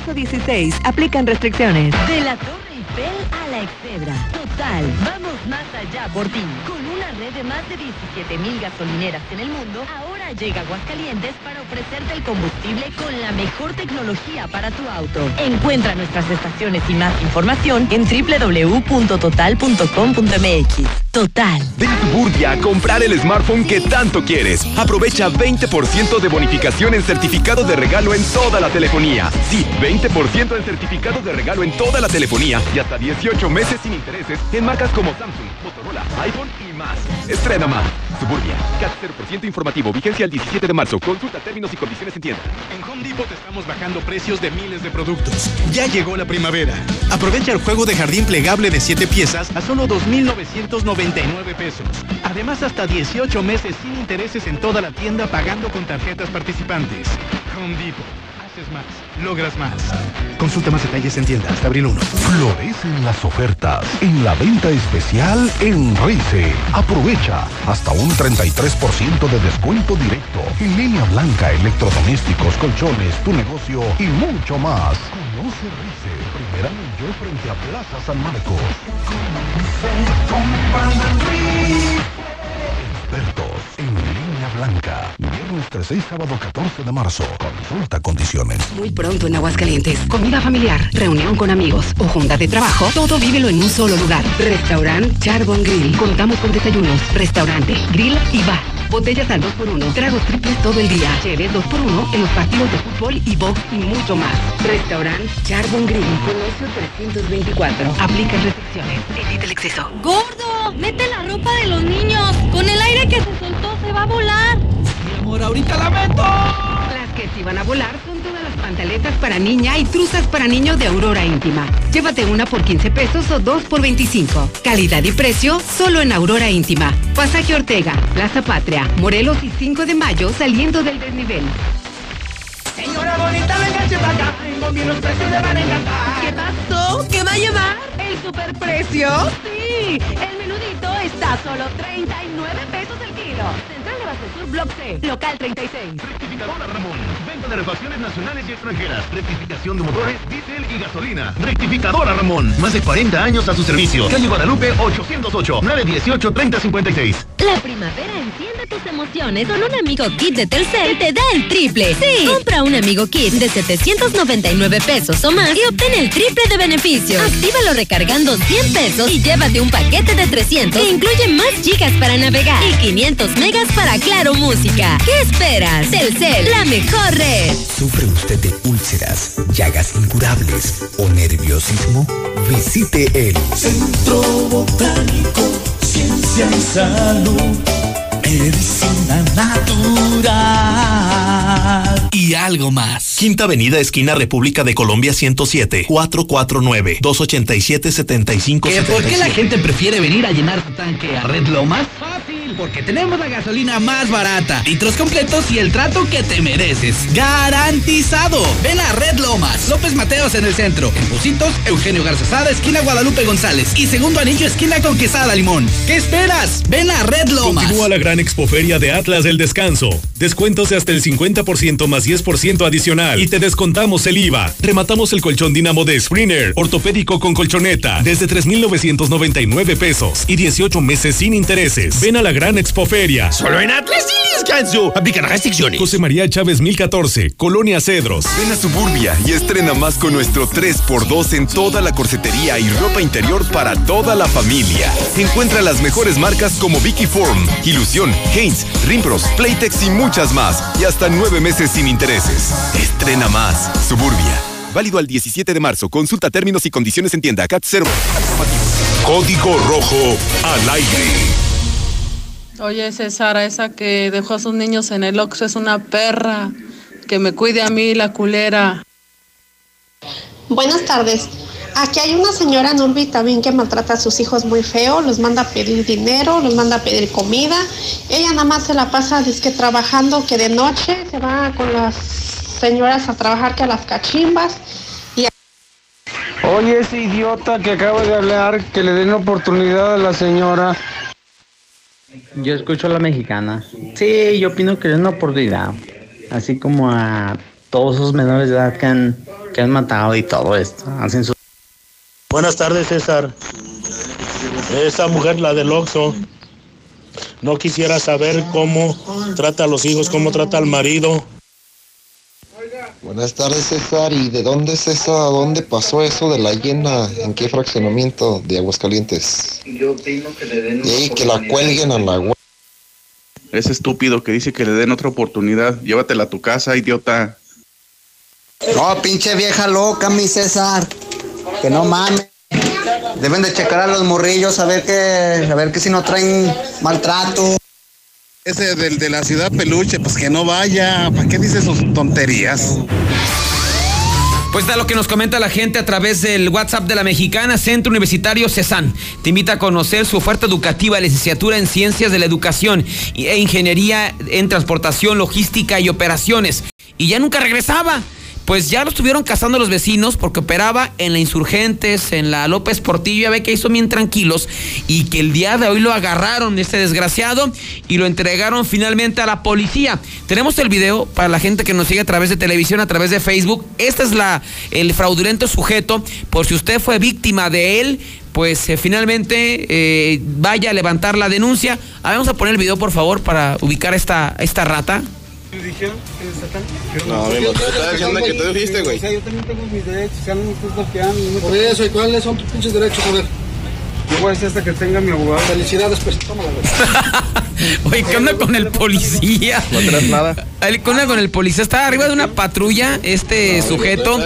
Hasta marzo 16, aplican restricciones. De la Torre Eiffel a la Excedra. Total, vamos más allá por ti. Con una red de más de 17 mil gasolineras en el mundo, ahora llega Aguascalientes para ofrecerte el combustible con la mejor tecnología para tu auto. Encuentra nuestras estaciones y más información en www.total.com.mx. Total. Ven a Suburbia a comprar el smartphone que tanto quieres. Aprovecha 20% de bonificación en certificado de regalo en toda la telefonía. Sí, 20% en certificado de regalo en toda la telefonía y hasta 18 meses sin intereses en marcas como Samsung, Motorola, iPhone y más. Estrena más. Suburbia. CAT 0% informativo. Vigencia el 17 de marzo. Consulta términos y condiciones en tienda. En Home Depot te estamos bajando precios de miles de productos. Ya llegó la primavera. Aprovecha el juego de jardín plegable de 7 piezas a solo 2.999 pesos. Además, hasta 18 meses sin intereses en toda la tienda pagando con tarjetas participantes. Home Depot. Más. Logras más. Consulta más detalles en tienda hasta abril 1. Florecen las ofertas en la venta especial en Rice. Aprovecha hasta un 33% de descuento directo en línea blanca, electrodomésticos, colchones, tu negocio y mucho más. Conoce Rice, primera yo frente a Plaza San Marcos. Línea blanca. Viernes 13 y sábado 14 de marzo. Consulta condiciones. Muy pronto en Aguascalientes. Comida familiar, reunión con amigos o junta de trabajo. Todo vívelo en un solo lugar. Restaurant Charbon Grill. Contamos con desayunos, restaurante, grill y bar. Botellas al 2x1, tragos triples todo el día. Cheves 2x1 en los partidos de fútbol y box y mucho más. Restaurant Charbon Grill. Comercio 324. Aplica restricciones. Evita el exceso. ¡Gordo! ¡Mete la ropa de los niños! ¡Con el aire que se soltó se va a volar! Mi amor, ahorita la meto. Las que sí van a volar son todas las pantaletas para niña y truzas para niño de Aurora Íntima. Llévate una por 15 pesos o dos por 25. Calidad y precio solo en Aurora Íntima. Pasaje Ortega, Plaza Patria, Morelos y 5 de mayo saliendo del desnivel. Señora bonita, venga para acá. Tengo bien los precios le van a encantar. ¿Qué pasó? ¿Qué va a llevar? ¿El superprecio? Sí, el frito está a solo 39 pesos el. Central de Sur Block C, local 36. Rectificadora Ramón. De refacciones nacionales y extranjeras. Rectificación de motores, diésel y gasolina. Rectificadora Ramón. Más de 40 años a su servicio. Calle Guadalupe 808 918 3056. La primavera enciende tus emociones con un amigo kit de Telcel te da el triple. Sí, compra un amigo kit de 799 pesos o más y obtén el triple de beneficios. Actívalo recargando 100 pesos y llévate un paquete de 300 que incluye más gigas para navegar y 500 megas para Claro Música. ¿Qué esperas? Telcel, la mejor red. ¿Sufre usted de úlceras, llagas incurables o nerviosismo? Visite el Centro Botánico, Ciencia y Salud. Medicina natural. Y algo más. Quinta Avenida, esquina República de Colombia 107, 449-287-75. ¿Por qué la gente prefiere venir a llenar su tanque a Red Lomas? Fácil, porque tenemos la gasolina más barata, litros completos y el trato que te mereces. ¡Garantizado! Ven a Red Lomas, López Mateos en el centro, en Positos, Eugenio Garzazada, esquina Guadalupe González y segundo anillo, esquina Conquistada Limón. ¿Qué esperas? Ven a Red Lomas. Continúa la gran expoferia de Atlas del Descanso. Descuentos de hasta el 50% más 10% adicional y te descontamos el IVA. Rematamos el colchón Dinamo de Springer, ortopédico con colchoneta, desde 3,999 pesos y 18 meses sin intereses. Ven a la gran expoferia. Solo en Atlas y Descanso. Aplican restricciones. José María Chávez 1014, Colonia Cedros. Ven a Suburbia y estrena más con nuestro 3x2 en toda la corsetería y ropa interior para toda la familia. Encuentra las mejores marcas como Vicky Form, Ilusión, Haynes, Rimpros, Playtex y muchas más. Y hasta nueve meses sin intereses. Estrena más. Suburbia. Válido al 17 de marzo. Consulta términos y condiciones en tienda CAT 0. Código rojo al aire. Oye, César, esa que dejó a sus niños en el Oxxo es una perra. Que me cuide a mí, la culera. Buenas tardes. Aquí hay una señora Nurbi también que maltrata a sus hijos muy feo, los manda a pedir dinero, los manda a pedir comida. Ella nada más se la pasa que trabajando, que de noche se va con las señoras a trabajar que a las cachimbas. Y Oye, ese idiota que acaba de hablar, que le den oportunidad a la señora. Yo escucho a la mexicana. Sí, yo opino que den una oportunidad. Así como a todos esos menores de edad que han, que han matado y todo esto. Hacen su... Buenas tardes, César. Esa mujer, la del Oxxo, no quisiera saber cómo trata a los hijos, cómo trata al marido. Buenas tardes, César. ¿Y de dónde es eso? ¿A dónde pasó eso de la llena? ¿En qué fraccionamiento de Aguascalientes? Yo opino que le den Y que la cuelguen a la Ese estúpido que dice que le den otra oportunidad. Llévatela a tu casa, idiota. No, pinche vieja loca, mi César. Que no mames. Deben de checar a los morrillos a ver que, a ver que si no traen maltrato. Ese del de la ciudad peluche, pues que no vaya. ¿Para qué dice sus tonterías? Pues da lo que nos comenta la gente a través del WhatsApp de la Mexicana, Centro Universitario CESAN. Te invita a conocer su oferta educativa, licenciatura en Ciencias de la Educación e Ingeniería en Transportación, Logística y Operaciones. Y ya nunca regresaba. Pues ya lo estuvieron cazando los vecinos porque operaba en la Insurgentes, en la López Portillo, ya ve que hizo bien tranquilos y que el día de hoy lo agarraron, este desgraciado, y lo entregaron finalmente a la policía. Tenemos el video para la gente que nos sigue a través de televisión, a través de Facebook. Este es la, el fraudulento sujeto, por si usted fue víctima de él, pues eh, finalmente eh, vaya a levantar la denuncia. Vamos a poner el video, por favor, para ubicar esta, esta rata. No, amigo, te estaba diciendo que tú dijiste, güey. yo también tengo mis derechos, ya no me estás bloqueando. Por eso, ¿y cuáles son tus pinches derechos? A ver. Yo voy a hacer hasta que tenga mi abogado. Felicidades, pues, tómala, güey. Oye, ¿qué onda con el policía? No traes nada. El- ¿Qué onda con el policía? Está arriba de una patrulla, este sujeto,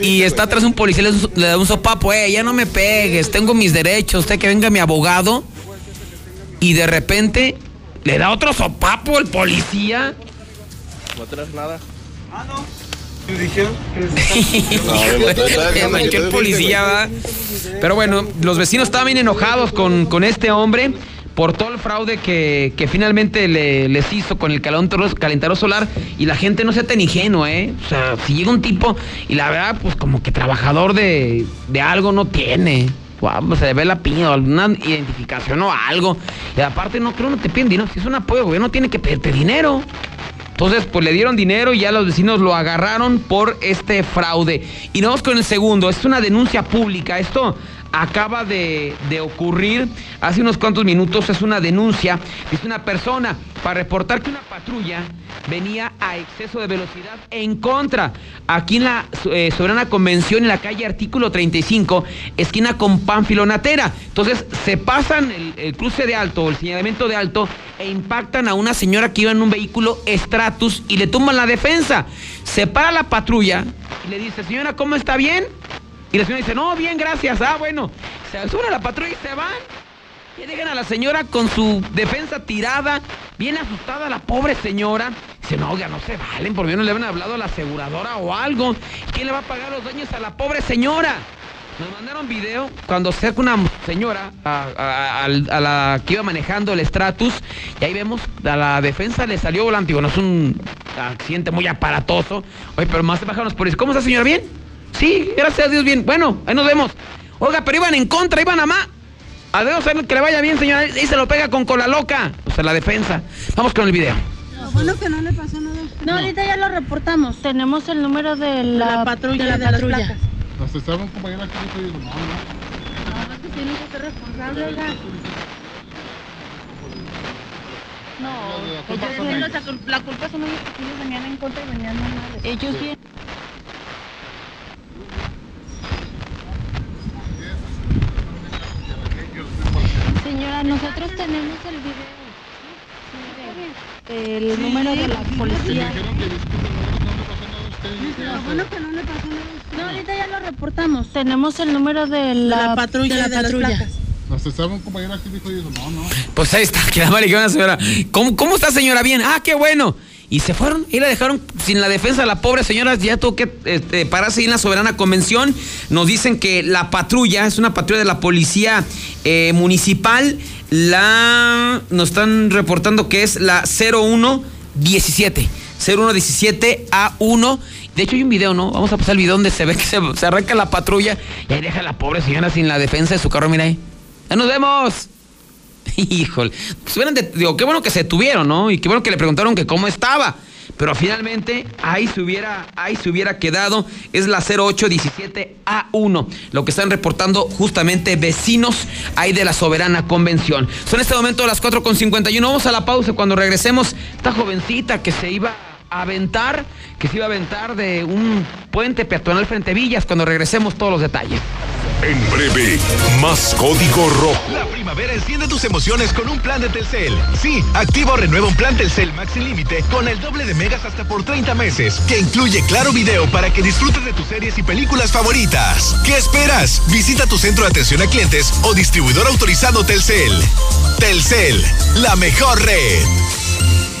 y está atrás un policía, le, le da un sopapo, eh, ya no me pegues, tengo mis derechos, usted que venga mi abogado. Y de repente le da otro sopapo el policía. No traes nada. Qué policía va. Pero bueno, los vecinos estaban bien enojados con, con este hombre por todo el fraude que, que finalmente le- les hizo con el calentador, solar y la gente no sea tan ingenua, ¿eh? O sea, si llega un tipo y la verdad, pues como que trabajador de, de algo no tiene. Wow, se le ve la piña o alguna identificación o algo. Y aparte, no creo no te piden dinero. Si es un apoyo, el gobierno tiene que pedirte dinero. Entonces, pues le dieron dinero y ya los vecinos lo agarraron por este fraude. Y nos vamos con el segundo. Es una denuncia pública. Esto acaba de, de ocurrir hace unos cuantos minutos. Es una denuncia. Es una persona para reportar que una patrulla venía a exceso de velocidad en contra. Aquí en la eh, Soberana Convención, en la calle Artículo 35, esquina con Pánfilo Natera. Entonces se pasan el, el cruce de alto o el señalamiento de alto e impactan a una señora que iba en un vehículo Stratus y le tumban la defensa. Se para la patrulla y le dice, señora, ¿cómo está bien? Y la señora dice, no, bien, gracias. Ah, bueno. Se suben a la patrulla y se van. Y dejan a la señora con su defensa tirada, bien asustada la pobre señora. Dice, no, ya no se valen, por mí no le habían hablado a la aseguradora o algo. ¿Quién le va a pagar los daños a la pobre señora? Nos mandaron video cuando cerca una señora a, a- la que iba manejando el Stratus y ahí vemos a la defensa le salió volante. Digo, no es un accidente muy aparatoso. Oye, pero más se bajaron los policías. ¿Cómo está señora? ¿Bien? Sí, gracias a Dios, bien. Bueno, ahí nos vemos. Oiga, pero iban en contra, iban a más. A Dios, que le vaya bien, señora. Y se lo pega con cola loca. O sea, la defensa. Vamos con el video. Bueno, que no le pasó nada. No, ahorita ya lo reportamos. Tenemos el número de la, patrulla. De la patrulla. Nos estaba un compañero aquí y dijo, no, no. No, es que tiene que ser responsable, oiga. No, sea, la culpa son ellos porque ellos venían en contra y venían mal. Ellos vienen. Señora, nosotros tenemos el video. El número de la policía. No, bueno que no le pasó nada. No, ahorita ya lo reportamos. Tenemos el número de la, patrulla. De la patrulla. Nos estaba un compañero aquí y dijo, no, no. Pues ahí está, que la madre que una señora. ¿Cómo, ¿Cómo está señora? Bien. Ah, qué bueno. Y se fueron y la dejaron sin la defensa. La pobre señora ya tuvo que este, pararse en la soberana convención. Nos dicen que la patrulla, es una patrulla de la policía eh, municipal. La. Nos están reportando que es la 0117. 0117 A1. De hecho, hay un video, ¿no? Vamos a pasar el video donde se ve que se, arranca la patrulla y ahí deja a la pobre señora sin la defensa de su carro. Mira ahí. ¡Ya nos vemos! Híjole. Digo, qué bueno que se tuvieron, ¿no? Y qué bueno que le preguntaron que cómo estaba. Pero finalmente ahí se hubiera, ahí se hubiera quedado. Es la 0817A1. Lo que están reportando justamente vecinos ahí de la Soberana Convención. Son este momento las 4.51. Vamos a la pausa cuando regresemos. Esta jovencita que se iba a aventar, que se iba a aventar de un puente peatonal frente a Villas. Cuando regresemos todos los detalles. En breve, más código rojo. La primavera enciende tus emociones con un plan de Telcel. Sí, activa o renueva un plan Telcel Max sin límite con el doble de megas hasta por 30 meses, que incluye claro video para que disfrutes de tus series y películas favoritas. ¿Qué esperas? Visita tu centro de atención a clientes o distribuidor autorizado Telcel. Telcel, la mejor red.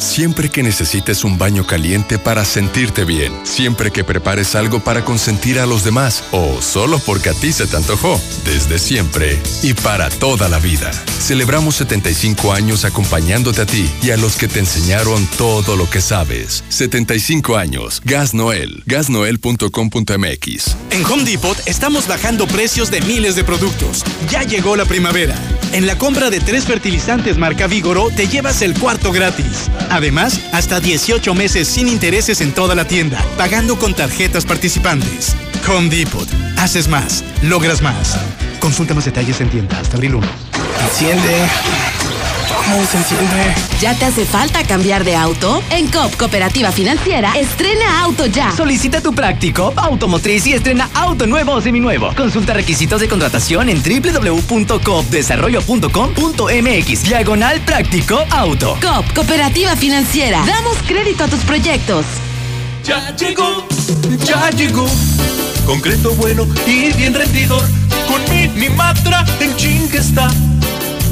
Siempre que necesites un baño caliente para sentirte bien, siempre que prepares algo para consentir a los demás o solo porque a ti se te antojó, desde siempre y para toda la vida. Celebramos 75 años acompañándote a ti y a los que te enseñaron todo lo que sabes. 75 años. Gas Noel. Gasnoel.com.mx. En Home Depot estamos bajando precios de miles de productos. Ya llegó la primavera. En la compra de tres fertilizantes marca Vigoro te llevas el cuarto gratis. Además, hasta 18 meses sin intereses en toda la tienda, pagando con tarjetas participantes. Home Depot. Haces más, logras más. Consulta más detalles en tienda hasta abril 1. Enciende. ¿Cómo se enciende? ¿Ya te hace falta cambiar de auto? En COP Cooperativa Financiera, estrena auto ya. Solicita tu práctico automotriz y estrena auto nuevo o seminuevo. Consulta requisitos de contratación en www.coopdesarrollo.com.mx. Diagonal práctico auto. COP Cooperativa Financiera. Damos crédito a tus proyectos. Ya llegó, ya llegó. Concreto bueno y bien rendidor. Con Minimatra en chingue está.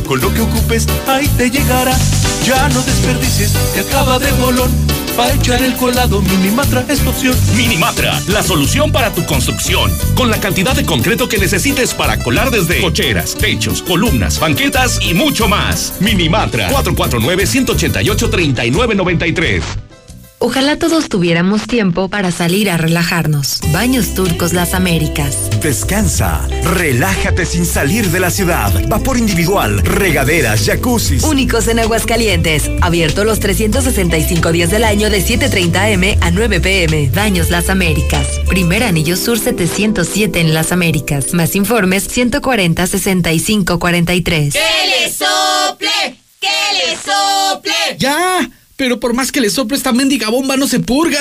Con lo que ocupes, ahí te llegará. Ya no desperdicies, que acaba de bolón. Para echar el colado, Minimatra es tu opción. Minimatra, la solución para tu construcción. Con la cantidad de concreto que necesites para colar desde cocheras, techos, columnas, banquetas y mucho más. Minimatra, 449-188-3993. Ojalá todos tuviéramos tiempo para salir a relajarnos. Baños Turcos Las Américas. Descansa, relájate sin salir de la ciudad. Vapor individual, regaderas, jacuzzis. Únicos en Aguascalientes. Abierto los 365 días del año de 7.30 m a 9 pm. Baños Las Américas. Primer anillo sur 707 en Las Américas. Más informes 140 65 43. ¡Que le sople! ¡Que le sople! ¡Ya! Pero por más que le sople esta mendiga bomba no se purga.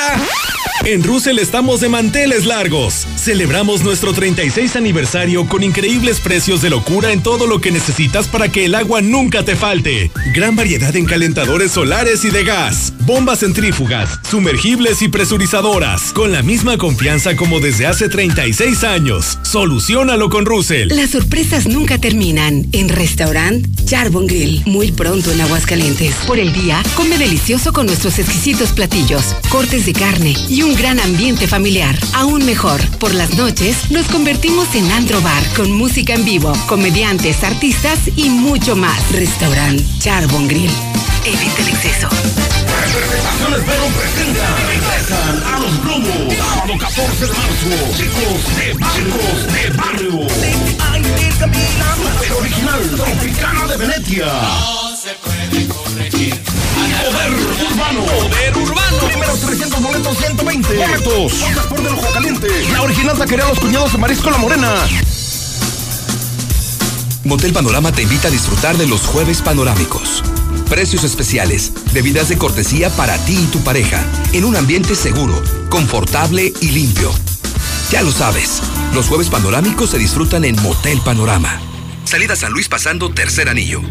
En Russell estamos de manteles largos. Celebramos nuestro 36 aniversario con increíbles precios de locura en todo lo que necesitas para que el agua nunca te falte. Gran variedad en calentadores solares y de gas, bombas centrífugas, sumergibles y presurizadoras, con la misma confianza como desde hace 36 años. Solucionalo con Russell. Las sorpresas nunca terminan en Restaurant Charbon Grill, muy pronto en Aguascalientes. Por el día, come delicioso con nuestros exquisitos platillos, cortes de carne y un gran ambiente familiar. Aún mejor, por las noches nos convertimos en Andro Bar con música en vivo, comediantes, artistas y mucho más. Restaurant Charbon Grill. Evita el exceso. Representaciones Verón presenta regresan a los globos. Sábado 14 de marzo. Chicos de barcos de barrio. Super original. Tropicana de Venecia. Se puede corregir. Poder urbano. Poder urbano. Primeros 300 boletos 120. Boletos. Bolsas por del ojo caliente. La original taquería Los Cuñados de Marisco La Morena. Motel Panorama te invita a disfrutar de los jueves panorámicos. Precios especiales, bebidas de cortesía para ti y tu pareja, en un ambiente seguro, confortable y limpio. Ya lo sabes, los jueves panorámicos se disfrutan en Motel Panorama. Salida San Luis pasando tercer anillo.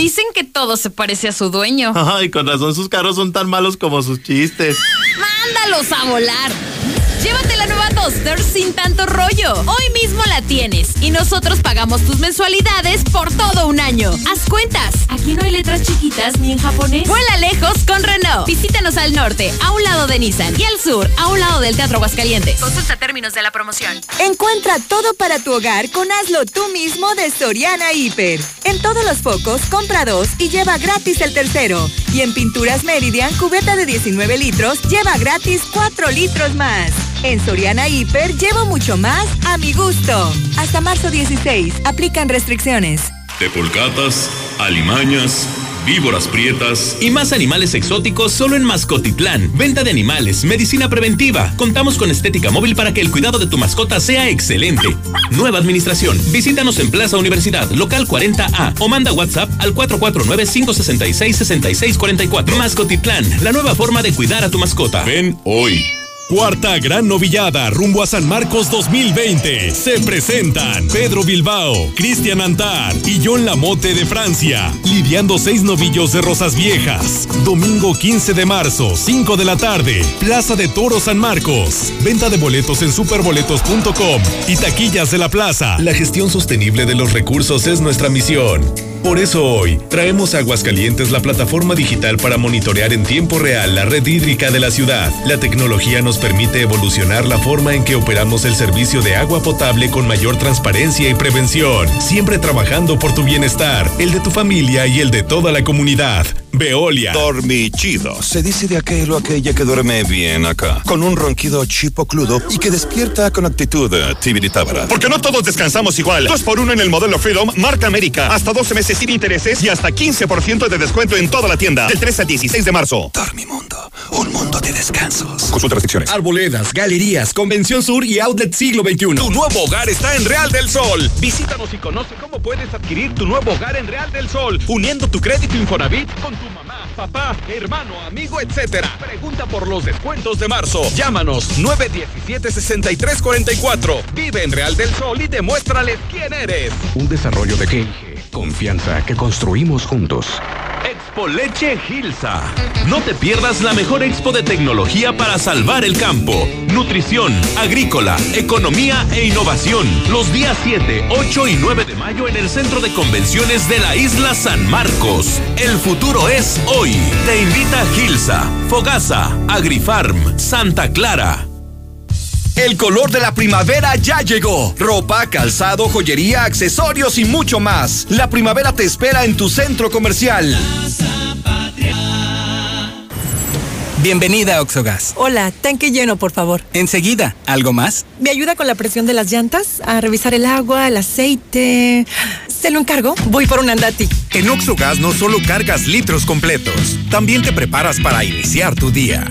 Dicen que todo se parece a su dueño. Ay, con razón sus carros son tan malos como sus chistes. ¡Mándalos a volar! Llévate la nueva Duster sin tanto rollo. Hoy mismo la tienes y nosotros pagamos tus mensualidades por todo un año. Haz cuentas. Aquí no hay letras chiquitas ni en japonés. Vuela lejos con Renault. Visítanos al norte, a un lado de Nissan y al sur, a un lado del Teatro Aguascalientes. Consulta términos de la promoción. Encuentra todo para tu hogar con Hazlo tú mismo de Soriana Hiper. En todos los focos, compra dos y lleva gratis el tercero. Y en Pinturas Meridian, cubeta de 19 litros, lleva gratis 4 litros más. En Soriana Hiper llevo mucho más a mi gusto. Hasta marzo 16, aplican restricciones. Tepolcatas, alimañas, víboras prietas. Y más animales exóticos solo en Mascotitlán. Venta de animales, medicina preventiva. Contamos con estética móvil para que el cuidado de tu mascota sea excelente. Nueva administración. Visítanos en Plaza Universidad, local 40A o manda WhatsApp al 449-566-6644. Mascotitlán, la nueva forma de cuidar a tu mascota. Ven hoy. Cuarta Gran Novillada rumbo a San Marcos 2020. Se presentan Pedro Bilbao, Cristian Antar y John Lamote de Francia, lidiando seis novillos de Rosas Viejas. Domingo 15 de marzo, 5 de la tarde, Plaza de Toro San Marcos. Venta de boletos en superboletos.com y taquillas de la plaza. La gestión sostenible de los recursos es nuestra misión. Por eso hoy traemos Aguascalientes la plataforma digital para monitorear en tiempo real la red hídrica de la ciudad. La tecnología nos permite evolucionar la forma en que operamos el servicio de agua potable con mayor transparencia y prevención, siempre trabajando por tu bienestar, el de tu familia y el de toda la comunidad. Veolia. Dormichido. Se dice de aquel o aquella que duerme bien acá, con un ronquido chipocludo y que despierta con actitud eh, tibiritábara. Porque no todos descansamos igual. Dos por uno en el modelo Freedom, marca América. Hasta 12 meses sin intereses y hasta 15% de descuento en toda la tienda. Del 3 al 16 de marzo. Dormimundo, un mundo de descansos. Consulta restricciones. Arboledas, galerías, Convención Sur y Outlet Siglo XXI. Tu nuevo hogar está en Real del Sol. Visítanos y conoce cómo puedes adquirir tu nuevo hogar en Real del Sol, uniendo tu crédito Infonavit con tu mamá, papá, hermano, amigo, etc. Pregunta por los descuentos de marzo. Llámanos 917-6344. Vive en Real del Sol y demuéstrales quién eres. Un desarrollo de G&G. Confianza que construimos juntos. Expo Leche Gilsa. No te pierdas la mejor expo de tecnología para salvar el campo. Nutrición, agrícola, economía e innovación. Los días 7, 8 y 9 de mayo en el Centro de Convenciones de la Isla San Marcos. El futuro es hoy. Te invita Gilsa, Fogasa, Agrifarm, Santa Clara. El color de la primavera ya llegó. Ropa, calzado, joyería, accesorios y mucho más. La primavera te espera en tu centro comercial. Bienvenida a Oxogas. Hola, tanque lleno, por favor. Enseguida, ¿algo más? ¿Me ayuda con la presión de las llantas? A revisar el agua, el aceite. ¿Se lo encargo? Voy por un andati. En Oxogas no solo cargas litros completos, también te preparas para iniciar tu día.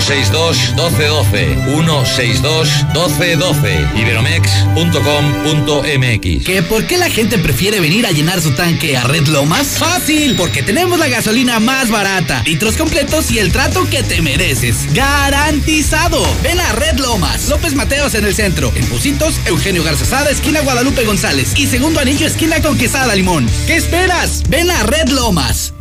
162 1212 162 1212 iberomex.com.mx ¿Que por qué la gente prefiere venir a llenar su tanque a Red Lomas? Fácil, porque tenemos la gasolina más barata, litros completos y el trato que te mereces. ¡Garantizado! Ven a Red Lomas, López Mateos en el centro, en Pusitos, Eugenio Garzazada, esquina Guadalupe González y segundo anillo, esquina con Quesada Limón. ¿Qué esperas? Ven a Red Lomas.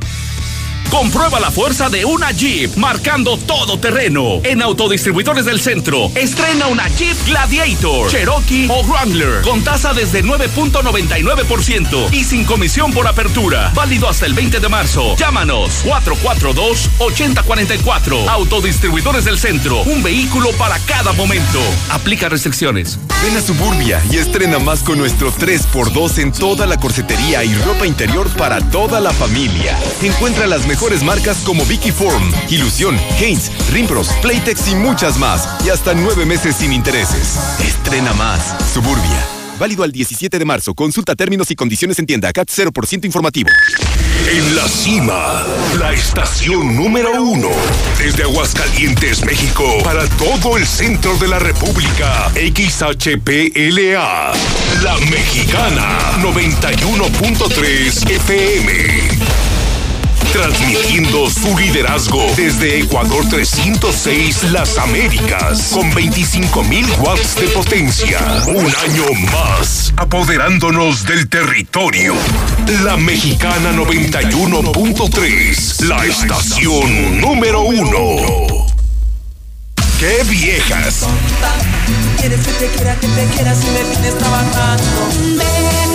Comprueba la fuerza de una Jeep marcando todo terreno. En Autodistribuidores del Centro, estrena una Jeep Gladiator, Cherokee o Wrangler con tasa desde 9.99% y sin comisión por apertura. Válido hasta el 20 de marzo. Llámanos 442-8044. Autodistribuidores del Centro, un vehículo para cada momento. Aplica restricciones. Ven a Suburbia y estrena más con nuestro 3x2 en toda la corsetería y ropa interior para toda la familia. Encuentra las mejores mejores marcas como Vicky Form, Ilusión, Haynes, Rimpros, Playtex y muchas más. Y hasta nueve meses sin intereses. Estrena más. Suburbia. Válido al 17 de marzo. Consulta términos y condiciones en tienda. CAT 0% informativo. En la cima, la estación número uno. Desde Aguascalientes, México, para todo el centro de la República. XHPLA. La Mexicana. 91.3 FM transmitiendo su liderazgo desde Ecuador 306 Las Américas, con 25.000 watts de potencia. Un año más, apoderándonos del territorio. La Mexicana 91.3, la estación número uno. ¡Qué viejas! Quieres que te quiera, que te quiera si me tienes trabajando.